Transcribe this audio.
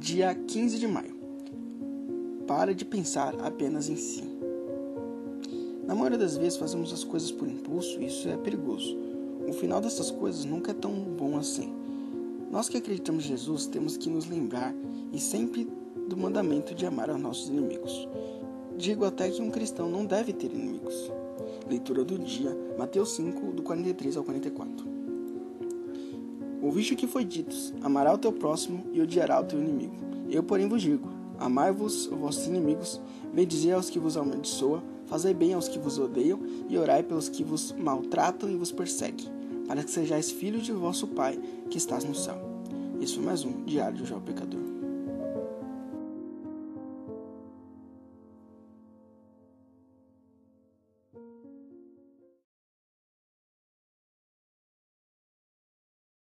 Dia 15 de maio. Para de pensar apenas em si. Na maioria das vezes fazemos as coisas por impulso e isso é perigoso. O final dessas coisas nunca é tão bom assim. Nós que acreditamos em Jesus temos que nos lembrar e sempre do mandamento de amar aos nossos inimigos. Digo até que um cristão não deve ter inimigos. Leitura do dia, Mateus 5, do 43 ao 44. Ouviste o que foi dito: amará o teu próximo e odiará o teu inimigo. Eu, porém, vos digo: amai-vos os vossos inimigos, bendizei aos que vos amaldiçoam, fazei bem aos que vos odeiam e orai pelos que vos maltratam e vos perseguem, para que sejais filhos de vosso Pai que estás no céu. Isso é mais um Diário de Jó Pecador.